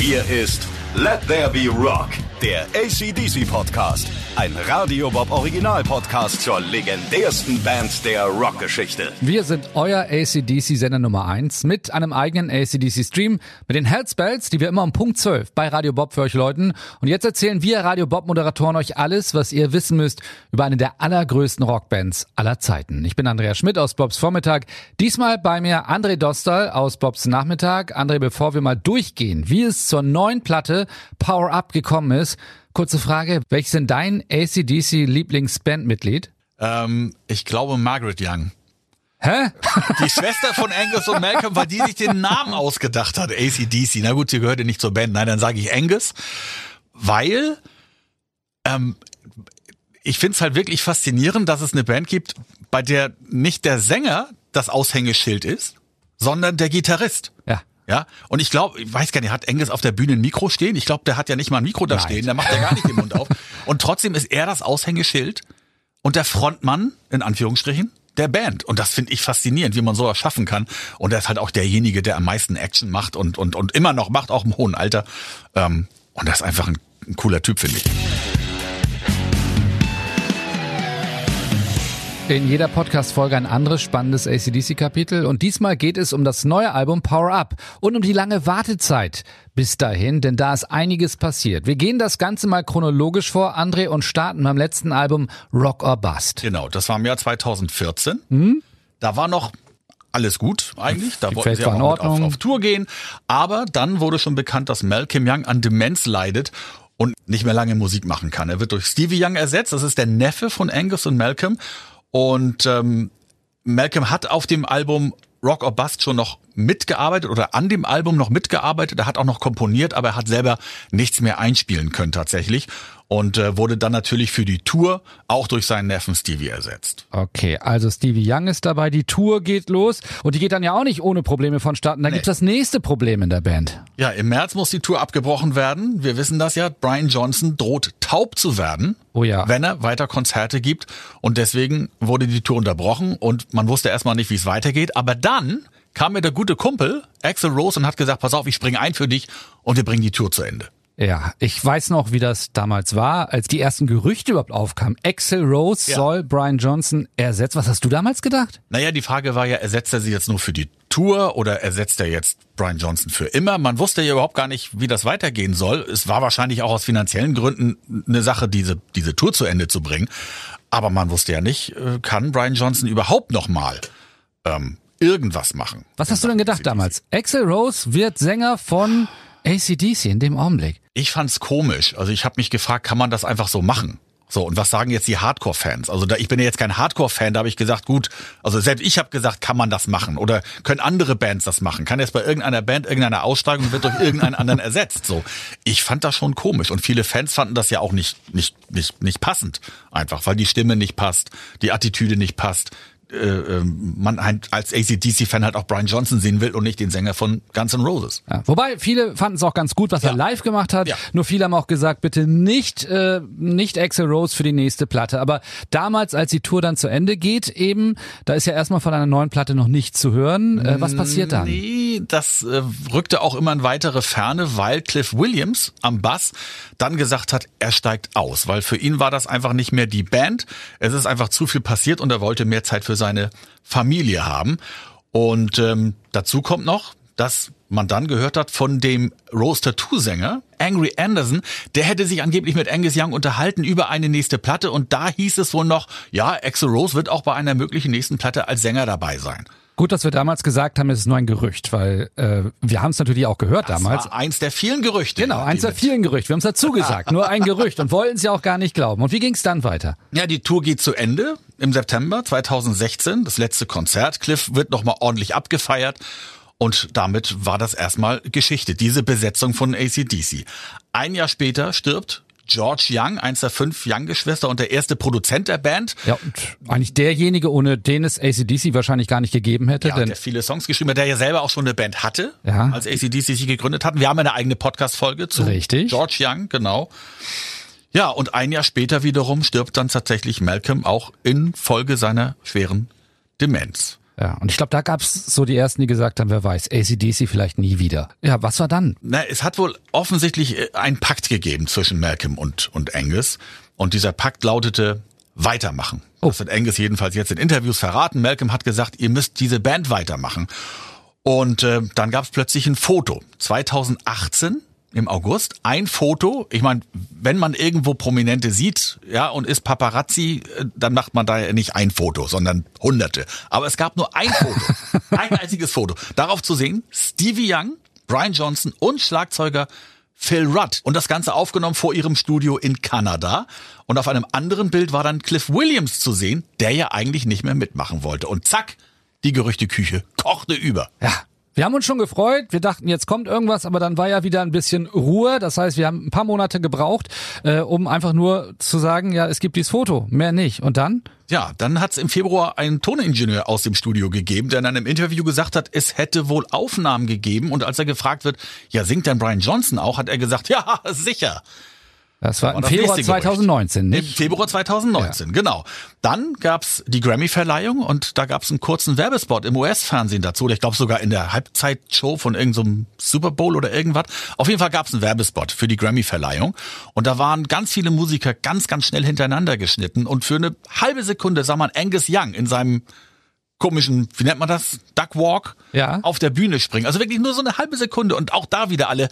Hier ist Let There Be Rock, der ACDC Podcast. Ein Radio Bob Original Podcast zur legendärsten Band der Rockgeschichte. Wir sind euer ACDC-Sender Nummer 1 mit einem eigenen ACDC-Stream mit den Healthspells, die wir immer um Punkt 12 bei Radio Bob für euch läuten. Und jetzt erzählen wir Radio Bob-Moderatoren euch alles, was ihr wissen müsst über eine der allergrößten Rockbands aller Zeiten. Ich bin Andrea Schmidt aus Bobs Vormittag. Diesmal bei mir André Dostal aus Bobs Nachmittag. André, bevor wir mal durchgehen, wie es zur neuen Platte Power Up gekommen ist, kurze Frage, welches sind dein ACDC-Lieblingsbandmitglied? Ähm, ich glaube Margaret Young. Hä? Die Schwester von Angus und Malcolm, weil die sich den Namen ausgedacht hat, ACDC. Na gut, sie gehörte nicht zur Band. Nein, dann sage ich Angus, weil ähm, ich finde es halt wirklich faszinierend, dass es eine Band gibt, bei der nicht der Sänger das Aushängeschild ist, sondern der Gitarrist. Ja. Ja, und ich glaube, ich weiß gar nicht, hat Angus auf der Bühne ein Mikro stehen? Ich glaube, der hat ja nicht mal ein Mikro da Nein. stehen, der macht ja gar nicht den Mund auf. Und trotzdem ist er das Aushängeschild und der Frontmann, in Anführungsstrichen, der Band. Und das finde ich faszinierend, wie man sowas schaffen kann. Und er ist halt auch derjenige, der am meisten Action macht und, und, und immer noch macht, auch im hohen Alter. Ähm, und das ist einfach ein, ein cooler Typ, finde ich. In jeder Podcast-Folge ein anderes spannendes ACDC-Kapitel und diesmal geht es um das neue Album Power Up und um die lange Wartezeit bis dahin, denn da ist einiges passiert. Wir gehen das Ganze mal chronologisch vor, André, und starten beim letzten Album Rock or Bust. Genau, das war im Jahr 2014. Da war noch alles gut eigentlich. Da Die wollten Welt sie auch auf, auf Tour gehen. Aber dann wurde schon bekannt, dass Malcolm Young an Demenz leidet und nicht mehr lange Musik machen kann. Er wird durch Stevie Young ersetzt. Das ist der Neffe von Angus und Malcolm. Und ähm, Malcolm hat auf dem Album Rock or Bust schon noch mitgearbeitet oder an dem Album noch mitgearbeitet. Er hat auch noch komponiert, aber er hat selber nichts mehr einspielen können tatsächlich und äh, wurde dann natürlich für die Tour auch durch seinen Neffen Stevie ersetzt. Okay, also Stevie Young ist dabei, die Tour geht los und die geht dann ja auch nicht ohne Probleme vonstatten. Da gibt's das nächste Problem in der Band. Ja, im März muss die Tour abgebrochen werden. Wir wissen das ja. Brian Johnson droht taub zu werden, Oh ja. wenn er weiter Konzerte gibt. Und deswegen wurde die Tour unterbrochen und man wusste erstmal nicht, wie es weitergeht. Aber dann kam mir der gute Kumpel Axel Rose und hat gesagt, pass auf, ich springe ein für dich und wir bringen die Tour zu Ende. Ja, ich weiß noch, wie das damals war, als die ersten Gerüchte überhaupt aufkamen. Axel Rose Ja. soll Brian Johnson ersetzen. Was hast du damals gedacht? Naja, die Frage war ja, ersetzt er sie jetzt nur für die Tour oder ersetzt er jetzt Brian Johnson für immer? Man wusste ja überhaupt gar nicht, wie das weitergehen soll. Es war wahrscheinlich auch aus finanziellen Gründen eine Sache, diese, diese Tour zu Ende zu bringen. Aber man wusste ja nicht, äh, kann Brian Johnson überhaupt noch mal ähm, irgendwas machen? Was hast du denn gedacht damals? Axel Rose wird Sänger von ACDC in dem Augenblick. Ich fand's komisch. Also ich habe mich gefragt, kann man das einfach so machen? So, und was sagen jetzt die Hardcore-Fans? Also da, ich bin ja jetzt kein Hardcore-Fan, da habe ich gesagt, gut, also selbst ich habe gesagt, kann man das machen? Oder können andere Bands das machen? Kann jetzt bei irgendeiner Band irgendeine aussteigen und wird durch irgendeinen anderen ersetzt? So, ich fand das schon komisch. Und viele Fans fanden das ja auch nicht, nicht, nicht, nicht passend. Einfach, weil die Stimme nicht passt, die Attitüde nicht passt. Äh, ähm, man halt als ACDC-Fan halt auch Brian Johnson sehen will und nicht den Sänger von Guns N' Roses. Ja, wobei viele fanden es auch ganz gut, was er Ja. live gemacht hat. Ja. Nur viele haben auch gesagt, bitte nicht äh, nicht Axel Rose für die nächste Platte. Aber damals, als die Tour dann zu Ende geht, eben, da ist ja erstmal von einer neuen Platte noch nichts zu hören. Äh, was passiert dann? Nee, das äh, rückte auch immer in weitere Ferne, weil Cliff Williams am Bass dann gesagt hat, er steigt aus, weil für ihn war das einfach nicht mehr die Band. Es ist einfach zu viel passiert und er wollte mehr Zeit für seine Familie haben. Und ähm, dazu kommt noch, dass man dann gehört hat von dem Rose Tattoo-Sänger Angry Anderson, der hätte sich angeblich mit Angus Young unterhalten über eine nächste Platte und da hieß es wohl noch, ja, Axel Rose wird auch bei einer möglichen nächsten Platte als Sänger dabei sein. Gut, dass wir damals gesagt haben, es ist nur ein Gerücht, weil äh, wir haben es natürlich auch gehört damals. Das war eins der vielen Gerüchte. Genau, eins der vielen Gerüchte. Wir haben es dazu gesagt, nur ein Gerücht und wollten es ja auch gar nicht glauben. Und wie ging es dann weiter? Ja, die Tour geht zu Ende im September 2016, das letzte Konzert. Cliff wird nochmal ordentlich abgefeiert und damit war das erstmal Geschichte, diese Besetzung von ACDC. Ein Jahr später stirbt George Young, eins der fünf Young-Geschwister und der erste Produzent der Band. Ja, und eigentlich derjenige, ohne den es ACDC wahrscheinlich gar nicht gegeben hätte. Ja, denn der viele Songs geschrieben hat, der ja selber auch schon eine Band hatte, Ja. als ACDC sich gegründet hatten. Wir haben eine eigene Podcast-Folge zu Richtig. George Young, genau. Ja, und ein Jahr später wiederum stirbt dann tatsächlich Malcolm auch in Folge seiner schweren Demenz. Ja, und ich glaube, da gab's so die ersten, die gesagt haben, wer weiß, ACDC vielleicht nie wieder. Ja, was war dann? Na, es hat wohl offensichtlich äh, einen Pakt gegeben zwischen Malcolm und, und Angus. Und dieser Pakt lautete, weitermachen. Oh. Das hat Angus jedenfalls jetzt in Interviews verraten. Malcolm hat gesagt, ihr müsst diese Band weitermachen. Und äh, dann gab's plötzlich ein Foto. 2018 im August ein Foto. Ich meine, wenn man irgendwo Prominente sieht, ja, und ist Paparazzi, äh, dann macht man da ja nicht ein Foto, sondern hunderte. Aber es gab nur ein Foto, ein einziges Foto. Darauf zu sehen, Stevie Young, Brian Johnson und Schlagzeuger Phil Rudd. Und das Ganze aufgenommen vor ihrem Studio in Kanada. Und auf einem anderen Bild war dann Cliff Williams zu sehen, der ja eigentlich nicht mehr mitmachen wollte. Und zack, die Gerüchteküche kochte über. Ja, wir haben uns schon gefreut. Wir dachten, jetzt kommt irgendwas, aber dann war ja wieder ein bisschen Ruhe. Das heißt, wir haben ein paar Monate gebraucht, äh, um einfach nur zu sagen, ja, es gibt dieses Foto, mehr nicht. Und dann? Ja, dann hat es im Februar einen Toningenieur aus dem Studio gegeben, der in einem Interview gesagt hat, es hätte wohl Aufnahmen gegeben. Und als er gefragt wird, ja, singt denn Brian Johnson auch, hat er gesagt, ja, sicher. Das war, im Februar 2019, nicht? Im Februar 2019, ja. genau. Dann gab's die Grammy-Verleihung und da gab's einen kurzen Werbespot im US-Fernsehen dazu. Ich glaube sogar in der Halbzeitshow von irgendeinem so Super Bowl oder irgendwas. Auf jeden Fall gab's einen Werbespot für die Grammy-Verleihung. Und da waren ganz viele Musiker ganz, ganz schnell hintereinander geschnitten. Und für eine halbe Sekunde sah man Angus Young in seinem komischen, wie nennt man das? Duck Walk ja. auf der Bühne springen. Also wirklich nur so eine halbe Sekunde und auch da wieder alle,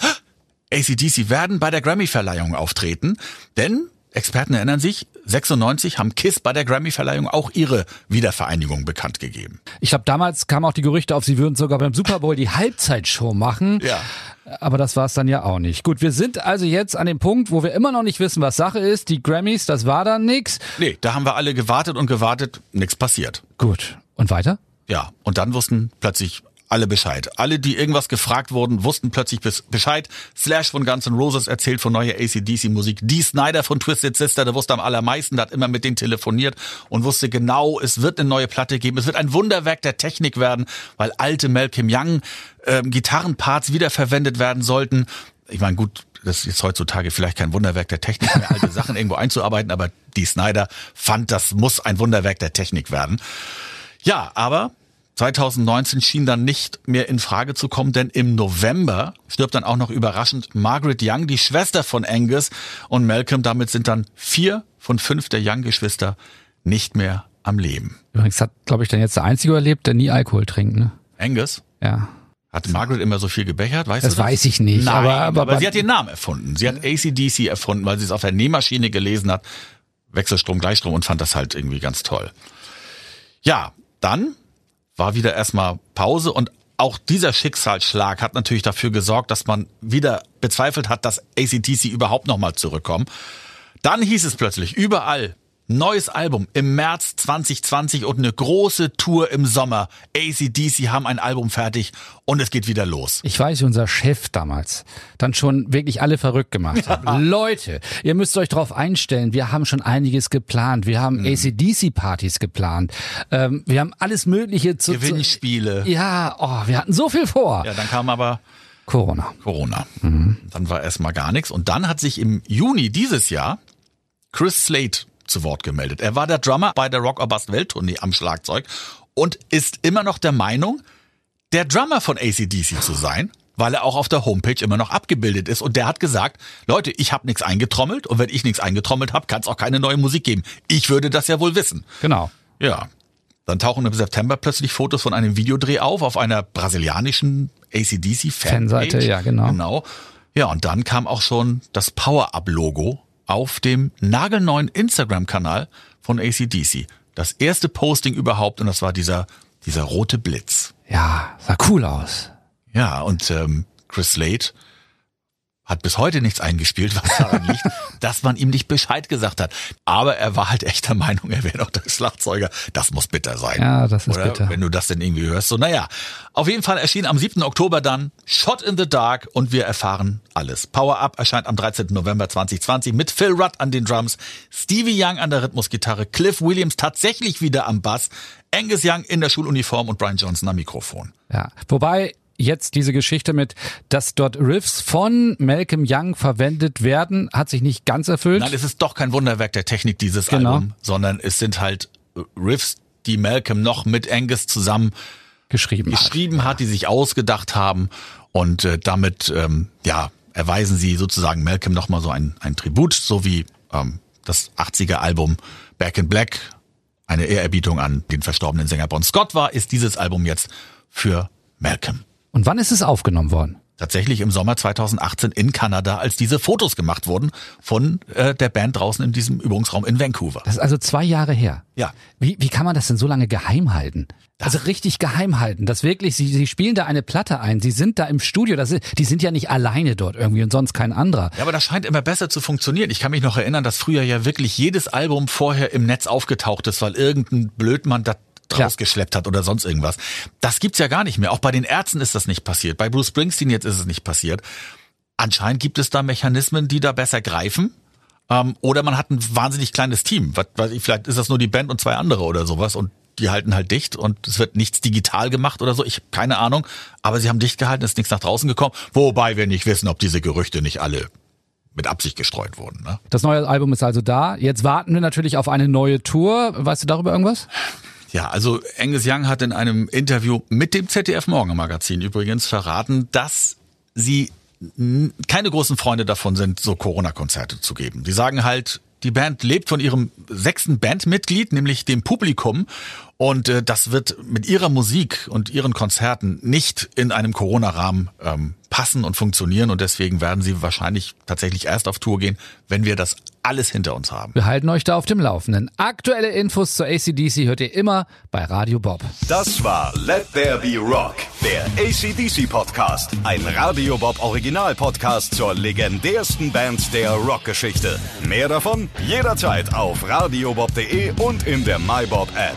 ACDC werden bei der Grammy-Verleihung auftreten, denn Experten erinnern sich, 96 haben KISS bei der Grammy-Verleihung auch ihre Wiedervereinigung bekannt gegeben. Ich glaube, damals kamen auch die Gerüchte auf, sie würden sogar beim Super Bowl die Halbzeitshow machen. Ja. Aber das war es dann ja auch nicht. Gut, wir sind also jetzt an dem Punkt, wo wir immer noch nicht wissen, was Sache ist. Die Grammys, das war dann nix. Nee, da haben wir alle gewartet und gewartet, nichts passiert. Gut. Und weiter? Ja, und dann wussten plötzlich alle Bescheid. Alle, die irgendwas gefragt wurden, wussten plötzlich Bescheid. Slash von Guns N' Roses erzählt von neuer ACDC-Musik. Dee Snyder von Twisted Sister, der wusste am allermeisten, der hat immer mit denen telefoniert und wusste genau, es wird eine neue Platte geben. Es wird ein Wunderwerk der Technik werden, weil alte Malcolm Young äh, Gitarrenparts wiederverwendet werden sollten. Ich meine, gut, das ist jetzt heutzutage vielleicht kein Wunderwerk der Technik mehr, alte Sachen irgendwo einzuarbeiten, aber Dee Snyder fand, das muss ein Wunderwerk der Technik werden. Ja, aber 2019 schien dann nicht mehr in Frage zu kommen, denn im November stirbt dann auch noch überraschend Margaret Young, die Schwester von Angus und Malcolm. Damit sind dann vier von fünf der Young-Geschwister nicht mehr am Leben. Übrigens hat, glaube ich, dann jetzt der Einzige überlebt, der nie Alkohol trinkt, ne? Angus? Ja. Hat Margaret immer so viel gebechert? Weißt das, du das weiß ich nicht. Nein, aber, aber, aber sie hat den Namen erfunden. Sie hat ACDC erfunden, weil sie es auf der Nähmaschine gelesen hat. Wechselstrom, Gleichstrom und fand das halt irgendwie ganz toll. Ja, dann war wieder erstmal Pause und auch dieser Schicksalsschlag hat natürlich dafür gesorgt, dass man wieder bezweifelt hat, dass ACDC überhaupt nochmal zurückkommen. Dann hieß es plötzlich überall, Neues Album im März 2020 und eine große Tour im Sommer. ACDC haben ein Album fertig und es geht wieder los. Ich weiß, unser Chef damals dann schon wirklich alle verrückt gemacht ja. hat. Leute, ihr müsst euch darauf einstellen, wir haben schon einiges geplant. Wir haben mhm. ACDC-Partys geplant. Ähm, wir haben alles Mögliche zu... Gewinnspiele. Zu, ja, oh, wir hatten so viel vor. Ja, dann kam aber... Corona. Corona. Mhm. Dann war erstmal gar nichts. Und dann hat sich im Juni dieses Jahr Chris Slade zu Wort gemeldet. Er war der Drummer bei der Rock or Bust Welttournee am Schlagzeug und ist immer noch der Meinung, der Drummer von ACDC zu sein, weil er auch auf der Homepage immer noch abgebildet ist. Und der hat gesagt, Leute, ich habe nichts eingetrommelt und wenn ich nichts eingetrommelt habe, kann es auch keine neue Musik geben. Ich würde das ja wohl wissen. Genau. Ja. Dann tauchen im September plötzlich Fotos von einem Videodreh auf, auf einer brasilianischen ACDC-Fanseite. Fanseite, ja, genau. Genau. Ja, und dann kam auch schon das Power-Up-Logo auf dem nagelneuen Instagram-Kanal von ACDC. Das erste Posting überhaupt und das war dieser, dieser rote Blitz. Ja, sah cool aus. Ja, und ähm, Chris Slade hat bis heute nichts eingespielt, was daran liegt, dass man ihm nicht Bescheid gesagt hat. Aber er war halt echt der Meinung, er wäre doch der Schlagzeuger. Das muss bitter sein. Ja, das ist Oder bitter. Wenn du das denn irgendwie hörst. So, naja. Auf jeden Fall erschien am 7. Oktober dann Shot in the Dark und wir erfahren alles. Power Up erscheint am 13. November 2020 mit Phil Rudd an den Drums, Stevie Young an der Rhythmusgitarre, Cliff Williams tatsächlich wieder am Bass, Angus Young in der Schuluniform und Brian Johnson am Mikrofon. Ja, wobei jetzt diese Geschichte mit, dass dort Riffs von Malcolm Young verwendet werden, hat sich nicht ganz erfüllt. Nein, es ist doch kein Wunderwerk der Technik, dieses genau. Album, sondern es sind halt Riffs, die Malcolm noch mit Angus zusammen geschrieben, geschrieben hat, hat, die sich ausgedacht haben und äh, damit ähm, ja erweisen sie sozusagen Malcolm nochmal so ein, ein Tribut, so wie ähm, das 80er Album Back in Black eine Ehrerbietung an den verstorbenen Sänger Bon Scott war, ist dieses Album jetzt für Malcolm. Und wann ist es aufgenommen worden? Tatsächlich im Sommer 2018 in Kanada, als diese Fotos gemacht wurden von äh, der Band draußen in diesem Übungsraum in Vancouver. Das ist also zwei Jahre her. Ja. Wie, wie kann man das denn so lange geheim halten? Also richtig geheim halten. Das wirklich, sie, sie spielen da eine Platte ein, sie sind da im Studio, das ist, die sind ja nicht alleine dort irgendwie und sonst kein anderer. Ja, aber das scheint immer besser zu funktionieren. Ich kann mich noch erinnern, dass früher ja wirklich jedes Album vorher im Netz aufgetaucht ist, weil irgendein Blödmann da rausgeschleppt hat oder sonst irgendwas. Das gibt's ja gar nicht mehr. Auch bei den Ärzten ist das nicht passiert. Bei Bruce Springsteen jetzt ist es nicht passiert. Anscheinend gibt es da Mechanismen, die da besser greifen. Ähm, oder man hat ein wahnsinnig kleines Team. Was, was, vielleicht ist das nur die Band und zwei andere oder sowas und die halten halt dicht und es wird nichts digital gemacht oder so. Ich habe keine Ahnung, aber sie haben dicht gehalten, ist nichts nach draußen gekommen. Wobei wir nicht wissen, ob diese Gerüchte nicht alle mit Absicht gestreut wurden. Ne? Das neue Album ist also da. Jetzt warten wir natürlich auf eine neue Tour. Weißt du darüber irgendwas? Ja, also Angus Young hat in einem Interview mit dem ZDF Morgenmagazin übrigens verraten, dass sie keine großen Freunde davon sind, so Corona-Konzerte zu geben. Die sagen halt, die Band lebt von ihrem sechsten Bandmitglied, nämlich dem Publikum. Und äh, das wird mit ihrer Musik und ihren Konzerten nicht in einem Corona-Rahmen ähm, passen und funktionieren. Und deswegen werden sie wahrscheinlich tatsächlich erst auf Tour gehen, wenn wir das alles hinter uns haben. Wir halten euch da auf dem Laufenden. Aktuelle Infos zur ACDC hört ihr immer bei Radio Bob. Das war Let There Be Rock, der ACDC Podcast. Ein Radio Bob Original Podcast zur legendärsten Band der Rockgeschichte. Mehr davon jederzeit auf radiobob.de und in der MyBob App.